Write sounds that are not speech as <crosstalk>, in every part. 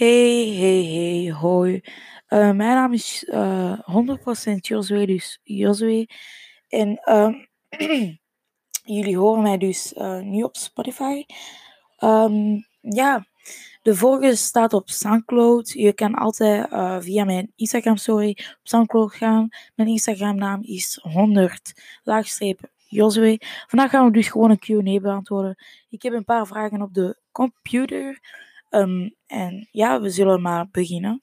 Hey, hey, hey, hoi. Eh, mijn naam is eh 100% Josue, dus Josue. En ehm, <clears throat> jullie horen mij dus eh, nu op Spotify. Ehm, ja, de vorige staat op Soundcloud. Je kan altijd eh, via mijn Instagram story op Soundcloud gaan. Mijn Instagram naam is 100 laagstreep Josue. Vandaag gaan we dus gewoon een Q&A beantwoorden. Ik heb een paar vragen op de computer. Ehm, en ja, we zullen maar beginnen.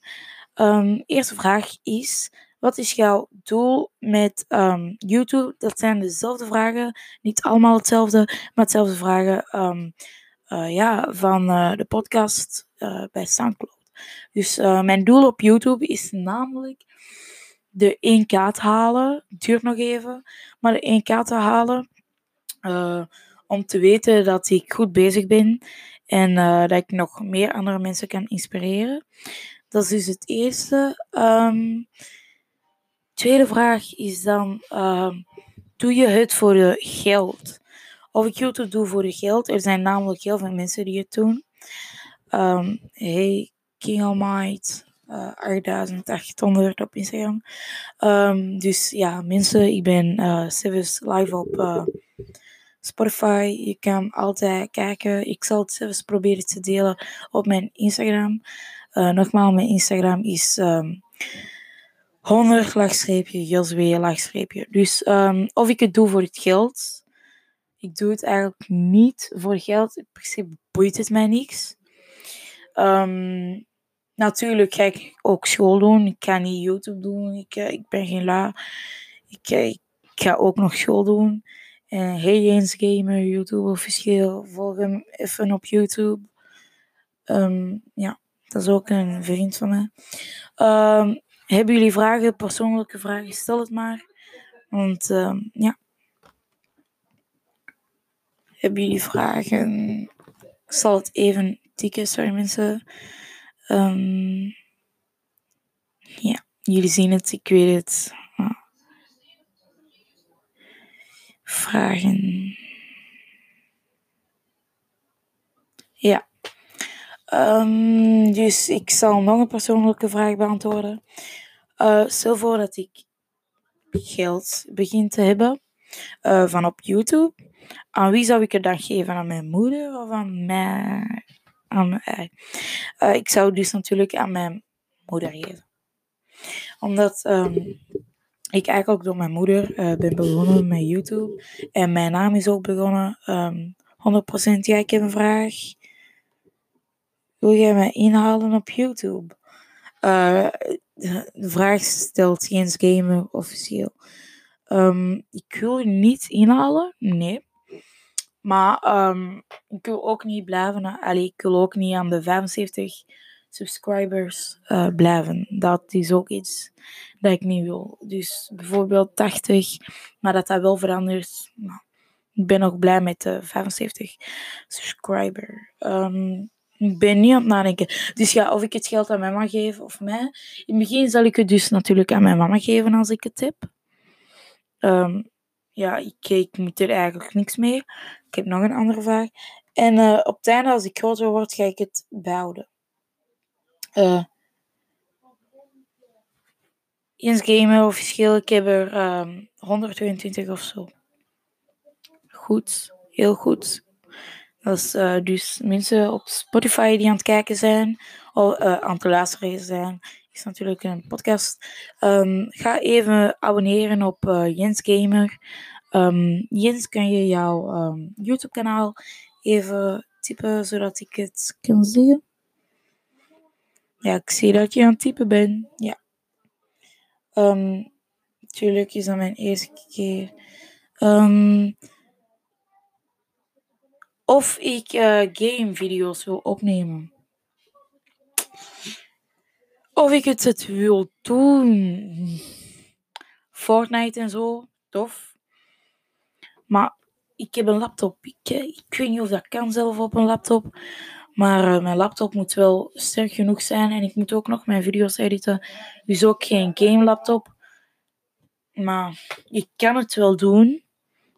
Ehm, eerste vraag is: wat is jouw doel met ehm, YouTube? Dat zijn dezelfde vragen, niet allemaal hetzelfde, maar hetzelfde vragen eh, ja, van eh, de podcast eh, bij Soundcloud. Dus mijn doel op YouTube is namelijk de 1K te halen. Duurt nog even, maar de 1K te halen. om te weten dat ik goed bezig ben en eh, dat ik nog meer andere mensen kan inspireren. Dat is dus het eerste. Ehm, tweede vraag is dan: ehm, doe je het voor de geld? Of ik YouTube doe voor de geld? Er zijn namelijk heel veel mensen die het doen. Ehm, hey, King Almighty, eh 8800 op Instagram. Dus ja, mensen, ik ben zelfs live op Spotify. Je kan altijd kijken. Ik zal het zelfs proberen te delen op mijn Instagram. Uh, nogmaals, mijn Instagram is um, 100 laagstreepje, Joswee laagstreepje. Dus um, of ik het doe voor het geld. Ik doe het eigenlijk niet voor geld. In principe boeit het mij niks. Um, natuurlijk ga ik ook school doen. Ik kan niet YouTube doen. Ik, uh, ik ben geen la. Uh, ik ga ook nog school doen. En hey Jens Gamer, YouTube officieel. Volg hem even op YouTube. Um, ja, dat is ook een vriend van mij. Um, hebben jullie vragen, persoonlijke vragen? Stel het maar. Want um, ja. Hebben jullie vragen? Ik zal het even tikken, sorry mensen. Ja, jullie zien het, ik weet het. Vragen. Ja. Um, dus ik zal nog een persoonlijke vraag beantwoorden. Uh, stel voor dat ik geld begin te hebben uh, van op YouTube. Aan wie zou ik het dan geven? Aan mijn moeder of aan mij? Aan mij? Uh, ik zou dus natuurlijk aan mijn moeder geven. Omdat um, ik eigenlijk door mijn moeder uh, ben begonnen met YouTube. En mijn naam is ook begonnen. Um, 100% ja, ik heb een vraag. Wil jij mij inhalen op YouTube? Uh, de vraag stelt Jens Gamer officieel. Um, ik wil je niet inhalen, nee. Maar um, ik wil ook niet blijven. Allee, ik wil ook niet aan de 75 subscribers uh, blijven. Dat is ook iets dat ik niet wil. Dus bijvoorbeeld 80, maar dat dat wel verandert. Nou, ik ben ook blij met de 75 subscriber. Um, ik ben niet aan het nadenken. Dus ja, of ik het geld aan mijn mama geef of mij. In het begin zal ik het dus natuurlijk aan mijn mama geven als ik het heb. Um, ja, ik, moet er eigenlijk niks mee. Ik heb nog een andere vraag. En uh, op het einde, als ik groter word, ga ik het behouden. Jens Gamer officieel, ik heb er um, 122 of zo. Goed, heel goed. Dat is uh, dus mensen op Spotify die aan het kijken zijn, of uh, aan het luisteren zijn. Is natuurlijk een podcast. Um, ga even abonneren op Jens Gamer. Um, Jens, kan je jouw YouTube-kanaal even typen zodat ik het kan zien? Ja, ik zie dat je aan het typen bent. Ja. Um, natuurlijk is dat mijn eerste keer. Um, of ik uh, gamevideo's wil opnemen. Of ik het, het wil doen. Fortnite en zo, tof. Maar ik heb een laptop. Ik, ik weet niet of dat kan zelf op een laptop. Maar uh, mijn laptop moet wel sterk genoeg zijn. En ik moet ook nog mijn video's editen. Dus ook geen game laptop. Maar ik kan het wel doen.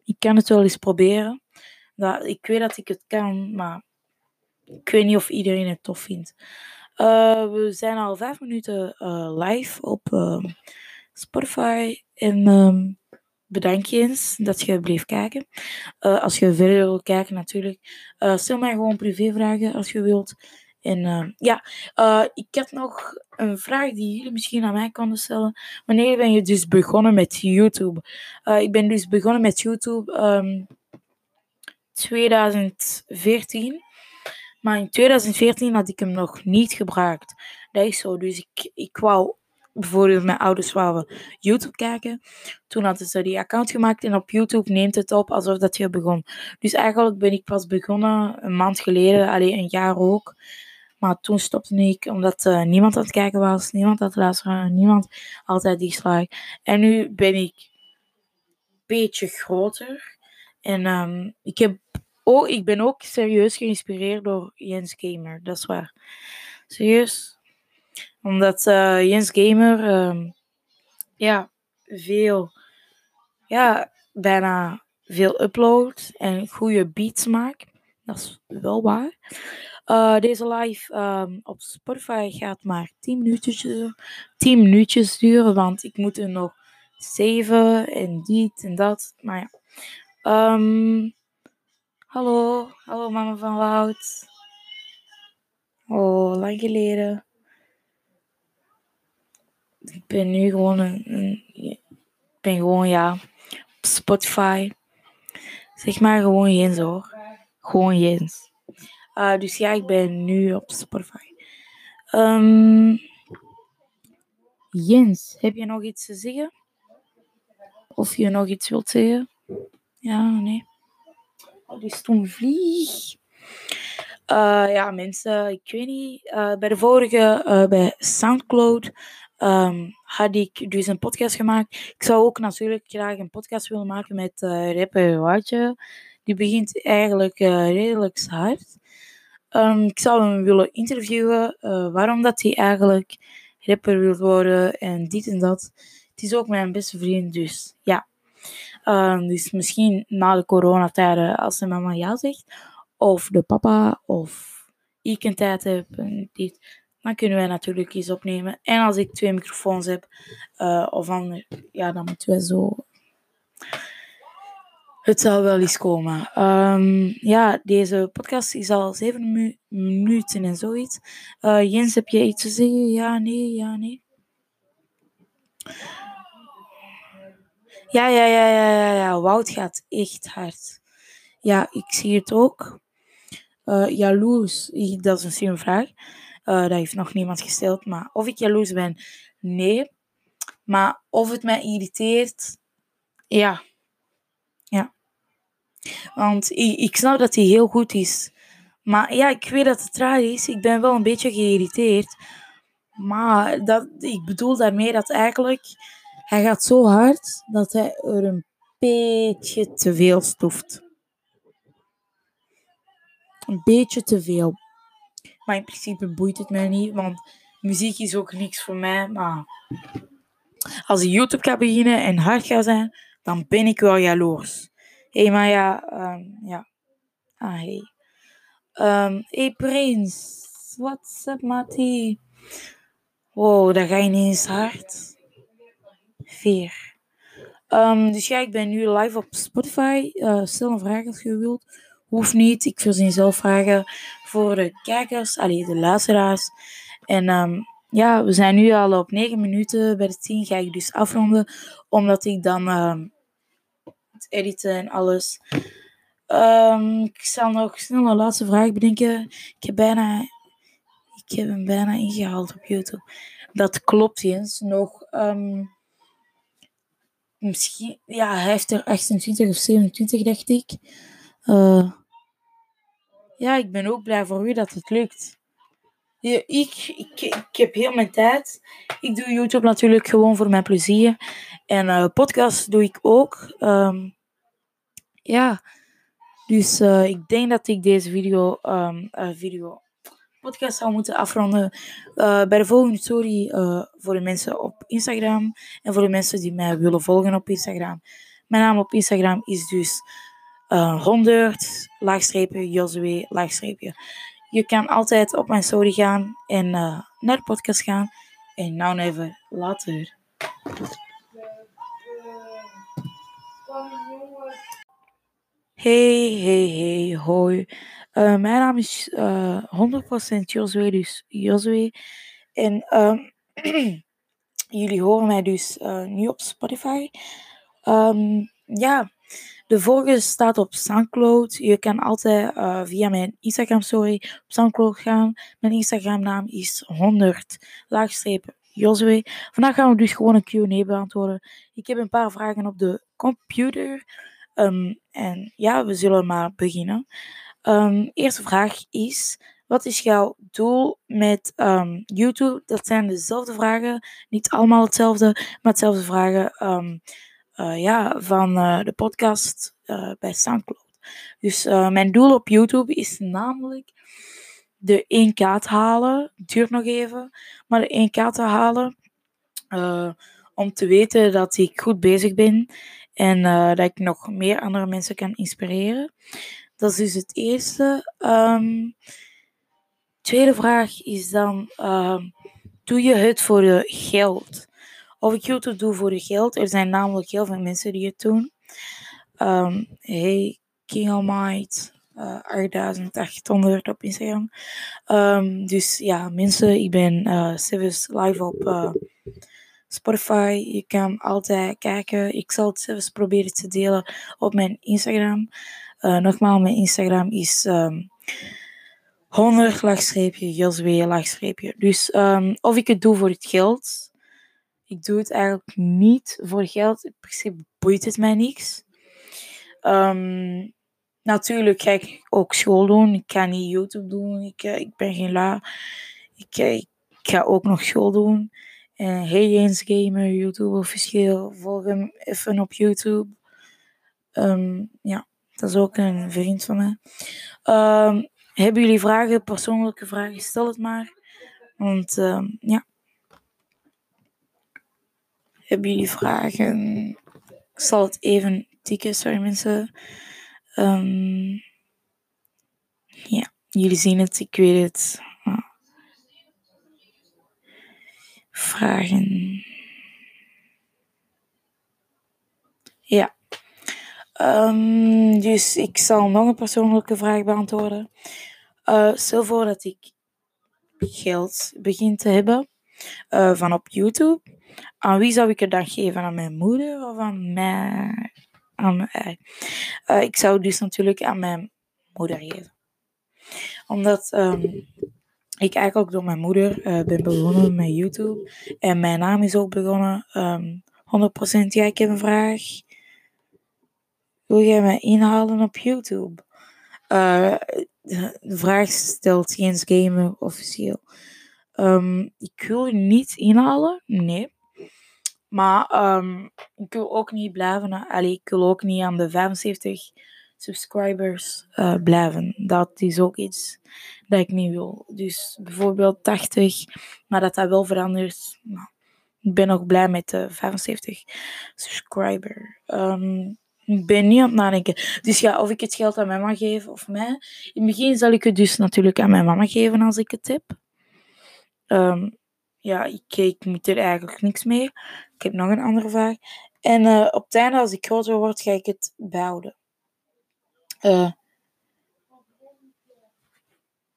Ik kan het wel eens proberen. Dat, ik weet dat ik het kan, maar ik weet niet of iedereen het tof vindt. Uh, we zijn al vijf minuten uh, live op Spotify. En um, bedank je eens dat je bleef kijken. als je verder wil kijken, natuurlijk. stel mij gewoon privévragen als je wilt. En ja, ik heb nog een vraag die jullie misschien aan mij konden stellen. Wanneer ben je dus begonnen met YouTube? ik ben dus begonnen met YouTube um, 2014. Maar in 2014 had ik hem nog niet gebruikt. Dat is zo. Dus ik, ik wou bijvoorbeeld mijn ouders wouden YouTube kijken. Toen hadden ze die account gemaakt en op YouTube neemt het op alsof dat je begon. Dus eigenlijk ben ik pas begonnen een maand geleden, alleen een jaar ook. Maar toen stopte ik omdat uh, niemand aan het kijken was, niemand aan het luisteren, niemand altijd dislike. En nu ben ik een beetje groter. En um, ik heb Oh, ik ben ook serieus geïnspireerd door Jens Gamer. Dat is waar. Serieus. Omdat uh, Jens Gamer, um, ja, veel, ja, bijna veel upload en goede beats maakt. Dat is wel waar. Uh, deze live um, op Spotify gaat maar 10 minuutjes, 10 minuutjes duren, want ik moet er nog 7 en dit en dat. Maar ja. Um, Hallo, hallo mama van Wout. Oh, lang geleden. Ik ben nu gewoon een, ik ben gewoon ja op Spotify. Zeg maar gewoon Jens hoor. Gewoon Jens. Uh, dus ja, ik ben nu op Spotify. Um, Jens, heb je nog iets te zeggen? Of je nog iets wilt zeggen? Ja, nee. Oh, die stom vlieg. Uh, ja, mensen, ik weet niet. Uh, bij de vorige, uh, bij Soundcloud, had ik dus een podcast gemaakt. Ik zou ook natuurlijk graag een podcast willen maken met rapper Watje. Die begint eigenlijk redelijk hard. Um, ik zou hem willen interviewen, waarom dat hij eigenlijk rapper wil worden en dit en dat. Het is ook mijn beste vriend, dus ja. Um, dus misschien na de coronatijden, als de mama ja zegt, of de papa, of ik een tijd heb, en dit, dan kunnen wij natuurlijk iets opnemen. En als ik twee microfoons heb, uh, of ander, ja, dan moeten wij zo. Het zal wel eens komen. Um, ja, deze podcast is al zeven minuten en zoiets. Uh, Jens, heb je iets te zeggen? Ja, nee, ja, nee. Ja, ja, ja, ja, ja, ja. Wout gaat echt hard. Ja, ik zie het ook. Uh, jaloers, dat is een vraag. Uh, dat heeft nog niemand gesteld. Maar of ik jaloers ben, nee. Maar of het mij irriteert, ja. Ja. Want ik, ik snap dat hij heel goed is. Maar ja, ik weet dat het raar is. Ik ben wel een beetje geïrriteerd. Maar dat, ik bedoel daarmee dat eigenlijk hij gaat zo hard dat hij er een beetje te veel stoeft. Een beetje te veel. Maar in principe boeit het mij niet, want muziek is ook niks voor mij. Maar als ik YouTube gaat beginnen en hard gaat zijn, dan ben ik wel jaloers. Hé, hey, maar ja, um, ja. Ah, hey. Um, hey, Prins. What's up, Matty? Wow, dat ga je niet eens hard. 4. Um, dus ja, ik ben nu live op Spotify. Uh, stel een vraag als je wilt. Hoeft niet. Ik verzin zelf vragen voor de kijkers, alleen de luisteraars. En um, ja, we zijn nu al op 9 minuten. Bij de 10 ga ik dus afronden, omdat ik dan um, het editen en alles. ik zal nog snel een laatste vraag bedenken. Ik heb bijna, ik heb hem bijna ingehaald op YouTube. Dat klopt, Jens. Nog misschien, ja, hij heeft er 28 of 27, dacht ik. Uh, ja, ik ben ook blij voor u dat het lukt. Ja, ik, ik, ik heb heel mijn tijd. Ik doe YouTube natuurlijk gewoon voor mijn plezier. En uh, podcast doe ik ook. Um, ja, dus uh, ik denk dat ik deze video, um, uh, video podcast zou moeten afronden. Bij de volgende story voor de mensen op Instagram en voor de mensen die mij willen volgen op Instagram. Mijn naam op Instagram is dus uh, 100 laagstreepje Josue laagstreepje je kan altijd op mijn story gaan en uh, naar de podcast gaan. En nou even later. Hey, hey, hey, hoi. Uh, mijn naam is uh, 100% Josue, dus Josue. En um, <clears throat> jullie horen mij dus uh, nu op Spotify. Um, ja, de vorige staat op Soundcloud. Je kan altijd uh, via mijn Instagram story op Soundcloud gaan. Mijn Instagram naam is 100 laagstreep Josue. Vandaag gaan we dus gewoon een Q&A beantwoorden. Ik heb een paar vragen op de computer. Um, en ja, we zullen maar beginnen. Um, eerste vraag is: wat is jouw doel met um, YouTube? Dat zijn dezelfde vragen, niet allemaal hetzelfde, maar hetzelfde vragen ja, van uh, de podcast uh, bij Soundcloud. Dus mijn doel op YouTube is namelijk de 1K te halen. Duurt nog even, maar de 1K te halen. om te weten dat ik goed bezig ben en dat ik nog meer andere mensen kan inspireren. Dat is dus het eerste. Um, tweede vraag is dan: doe je het voor de geld? Of ik YouTube doe voor de geld? Er zijn namelijk heel veel mensen die het doen. Um, hey, King Almighty. Uh, 8800 op Instagram. Um, dus ja, mensen, ik ben uh, live op uh, Spotify. Je kan altijd kijken. Ik zal het zelfs proberen te delen op mijn Instagram. Uh, nogmaals, mijn Instagram is um, 100 laagstreepje, Joswee laagstreepje. Dus of ik het doe voor het geld. Ik doe het eigenlijk niet voor geld. In principe boeit het mij niks. Um, natuurlijk ga ik ook school doen. Ik kan niet YouTube doen. Ik, uh, ik ben geen la. Ik, uh, ik, ga ook nog school doen. En hey eens gamer, YouTube officieel. Volg hem even op YouTube. Um, ja. Dat is ook een vriend van mij. Um, hebben jullie vragen, persoonlijke vragen? Stel het maar. Want ja. Hebben jullie vragen? Ik zal het even tikken, sorry mensen. Um, ja, jullie zien het, ik weet het. Vragen. Ja. Um, dus ik zal nog een persoonlijke vraag beantwoorden. Uh, stel voor dat ik geld begin te hebben uh, van op YouTube. Aan wie zou ik het dan geven? Aan mijn moeder of aan mij? Aan mij? Uh, ik zou dus natuurlijk aan mijn moeder geven. Omdat um, ik eigenlijk door mijn moeder ben begonnen met YouTube. En mijn naam is ook begonnen. Um, 100% ja, ik heb een vraag. Wil jij mij inhalen op YouTube? De vraag stelt Jens Gamer officieel. Um, ik wil niet inhalen, nee. Maar um, ik wil ook niet blijven. Allee, ik wil ook niet aan de 75 subscribers uh, blijven. Dat is ook iets dat ik niet wil. Dus bijvoorbeeld 80, maar dat dat wel verandert. Nou, ik ben nog blij met de 75 subscriber. Um, ik ben niet aan het nadenken. Dus ja, of ik het geld aan mijn mama geef of mij. In het begin zal ik het dus natuurlijk aan mijn mama geven als ik het heb. Um, ja, ik, ik moet er eigenlijk niks mee. Ik heb nog een andere vraag. En uh, op het einde, als ik groter word, ga ik het behouden. Uh,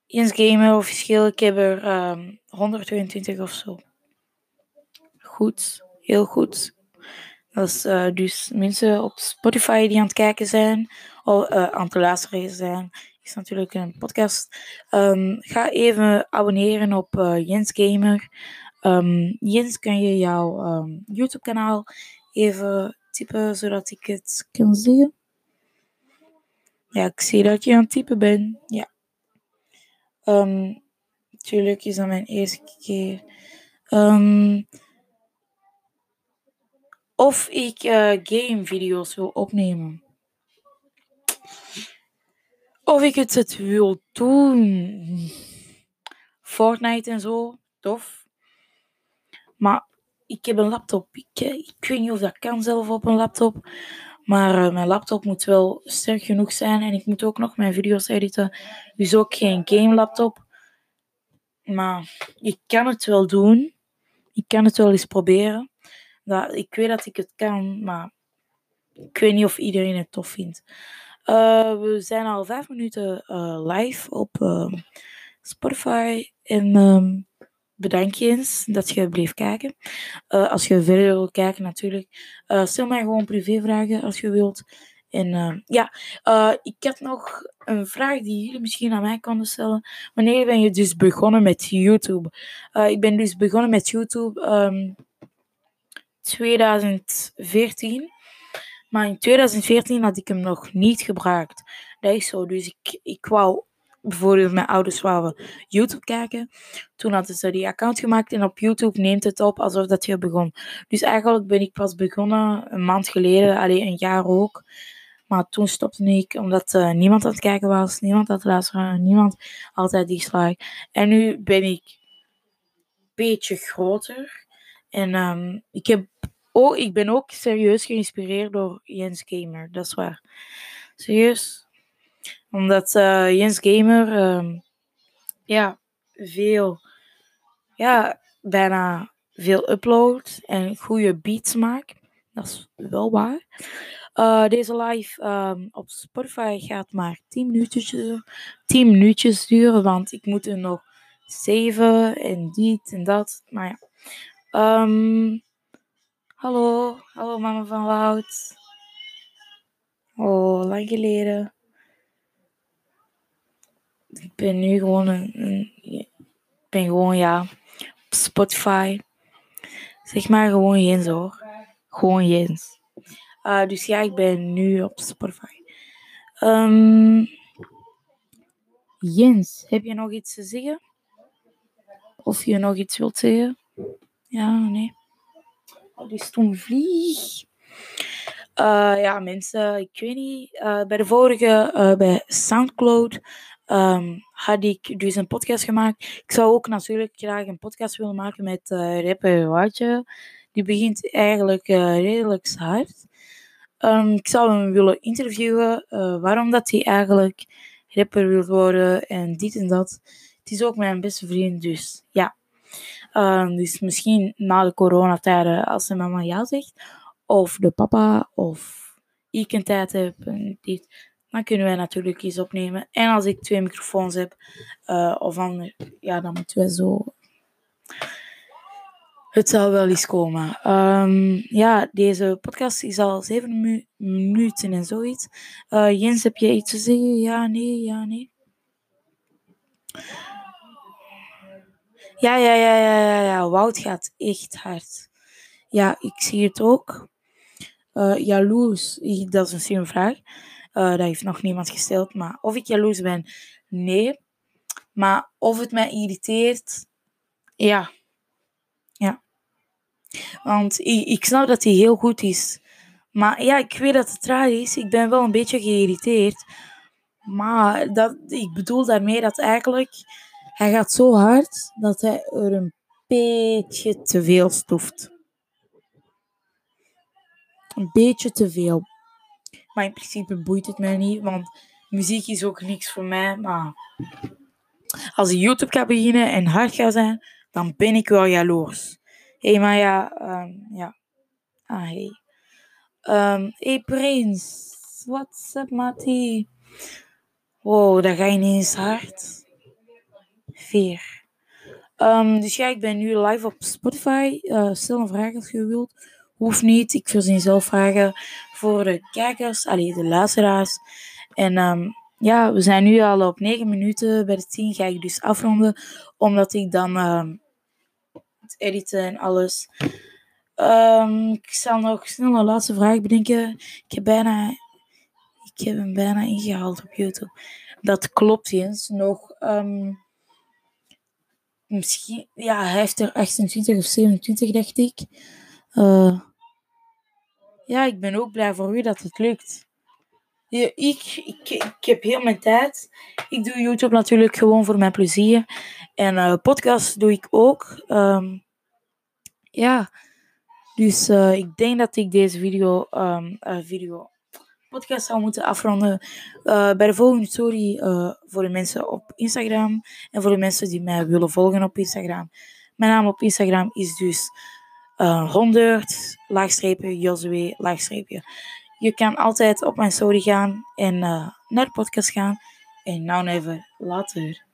Jens Gamer officieel, ik heb er um, 122 of zo. Goed, heel goed. Dat is uh, dus mensen op Spotify die aan het kijken zijn, of aan het luisteren zijn. Is natuurlijk een podcast. Um, ga even abonneren op uh, Jens Gamer. Um, Jens, kan je jouw um, YouTube-kanaal even typen zodat ik het kan zien? Ja, ik zie dat je aan het typen bent. Ja. Natuurlijk is dat mijn eerste keer. Of ik uh, gamevideo's wil opnemen. Of ik het, wil doen. Fortnite en zo, tof. Maar ik heb een laptop. Ik, eh, weet niet of dat kan zelf op een laptop. Maar uh, mijn laptop moet wel sterk genoeg zijn. En ik moet ook nog mijn video's editen. Dus ook geen game laptop. Maar ik kan het wel doen. Ik kan het wel eens proberen. Dat, ik weet dat ik het kan, maar ik weet niet of iedereen het tof vindt. Uh, we zijn al vijf minuten uh, live op uh, Spotify. En um, bedank je eens dat je bleef kijken. als je verder wil kijken, natuurlijk. stel mij gewoon privévragen als je wilt. En ja, ik had nog een vraag die jullie misschien aan mij konden stellen. Wanneer ben je dus begonnen met YouTube? ik ben dus begonnen met YouTube um, 2014. Maar in 2014 had ik hem nog niet gebruikt. Dat is zo. Dus ik, ik wou bijvoorbeeld mijn ouders wouden YouTube kijken. Toen hadden ze die account gemaakt en op YouTube neemt het op alsof dat je begon. Dus eigenlijk ben ik pas begonnen een maand geleden, alleen een jaar ook. Maar toen stopte ik omdat uh, niemand aan het kijken was, niemand aan het luisteren, niemand altijd dislike. En nu ben ik een beetje groter. En um, ik heb Oh, ik ben ook serieus geïnspireerd door Jens Gamer. Dat is waar. Serieus. Omdat uh, Jens Gamer, um, ja, veel, ja, bijna veel upload en goede beats maakt. Dat is wel waar. Uh, deze live um, op Spotify gaat maar 10 minuutjes, duren, 10 minuutjes duren, want ik moet er nog 7 en dit en dat. Maar ja. Um, Hallo, hallo mama van Wout. Oh, lang geleden. Ik ben nu gewoon een, ik ben gewoon ja, op Spotify. Zeg maar gewoon Jens hoor. Gewoon Jens. Uh, dus ja, ik ben nu op Spotify. Um, Jens, heb je nog iets te zeggen? Of je nog iets wilt zeggen? Ja, nee. Die toen vlieg. Uh, ja, mensen, ik weet niet. Uh, bij de vorige, uh, bij Soundcloud, um, had ik dus een podcast gemaakt. Ik zou ook natuurlijk graag een podcast willen maken met rapper Watje. Die begint eigenlijk redelijk hard. Um, ik zou hem willen interviewen. waarom dat hij eigenlijk rapper wil worden en dit en dat. Het is ook mijn beste vriend, dus ja. Um, dus misschien na de coronatijden, als de mama ja zegt, of de papa, of ik een tijd heb, dit, dan kunnen wij natuurlijk iets opnemen. En als ik twee microfoons heb, uh, of ander, ja, dan moeten wij zo. Het zal wel eens komen. Um, ja, deze podcast is al zeven minuten en zoiets. Uh, Jens, heb je iets te zeggen? Ja, nee, ja, nee. Ja, ja, ja, ja, ja, ja. Wout gaat echt hard. Ja, ik zie het ook. Uh, jaloers, dat is een slimme vraag. Uh, dat heeft nog niemand gesteld. Maar of ik jaloers ben, nee. Maar of het mij irriteert, ja. Ja. Want ik, ik snap dat hij heel goed is. Maar ja, ik weet dat het raar is. Ik ben wel een beetje geïrriteerd. Maar dat, ik bedoel daarmee dat eigenlijk hij gaat zo hard dat hij er een beetje te veel stoeft. Een beetje te veel. Maar in principe boeit het mij niet, want muziek is ook niks voor mij. Maar als ik YouTube gaat beginnen en hard gaat zijn, dan ben ik wel jaloers. Hé, hey, maar ja, um, ja. Ah, hey. Um, hey, Prins. What's up, Matty? Wow, dat ga je ineens hard. 4. Um, dus ja, ik ben nu live op Spotify. Uh, stel een vraag als je wilt. Hoeft niet. Ik verzin zelf vragen voor de kijkers, alleen de luisteraars. En um, ja, we zijn nu al op 9 minuten. Bij de 10 ga ik dus afronden, omdat ik dan um, het editen en alles. ik zal nog snel een laatste vraag bedenken. Ik heb bijna, ik heb hem bijna ingehaald op YouTube. Dat klopt, Jens. Nog misschien, ja, hij heeft er 28 of 27, dacht ik. Uh, ja, ik ben ook blij voor u dat het lukt. Ja, ik, ik, ik heb heel mijn tijd. Ik doe YouTube natuurlijk gewoon voor mijn plezier. En uh, podcast doe ik ook. Um, ja, dus uh, ik denk dat ik deze video, um, video podcast zou moeten afronden. Eh, bij de volgende story uh, voor de mensen op Instagram. En voor de mensen die mij willen volgen op Instagram. Mijn naam op Instagram is dus uh, 100 laagstreepje Josue laagstreepje. Je kan altijd op mijn story gaan en naar de podcast gaan. En nou even later.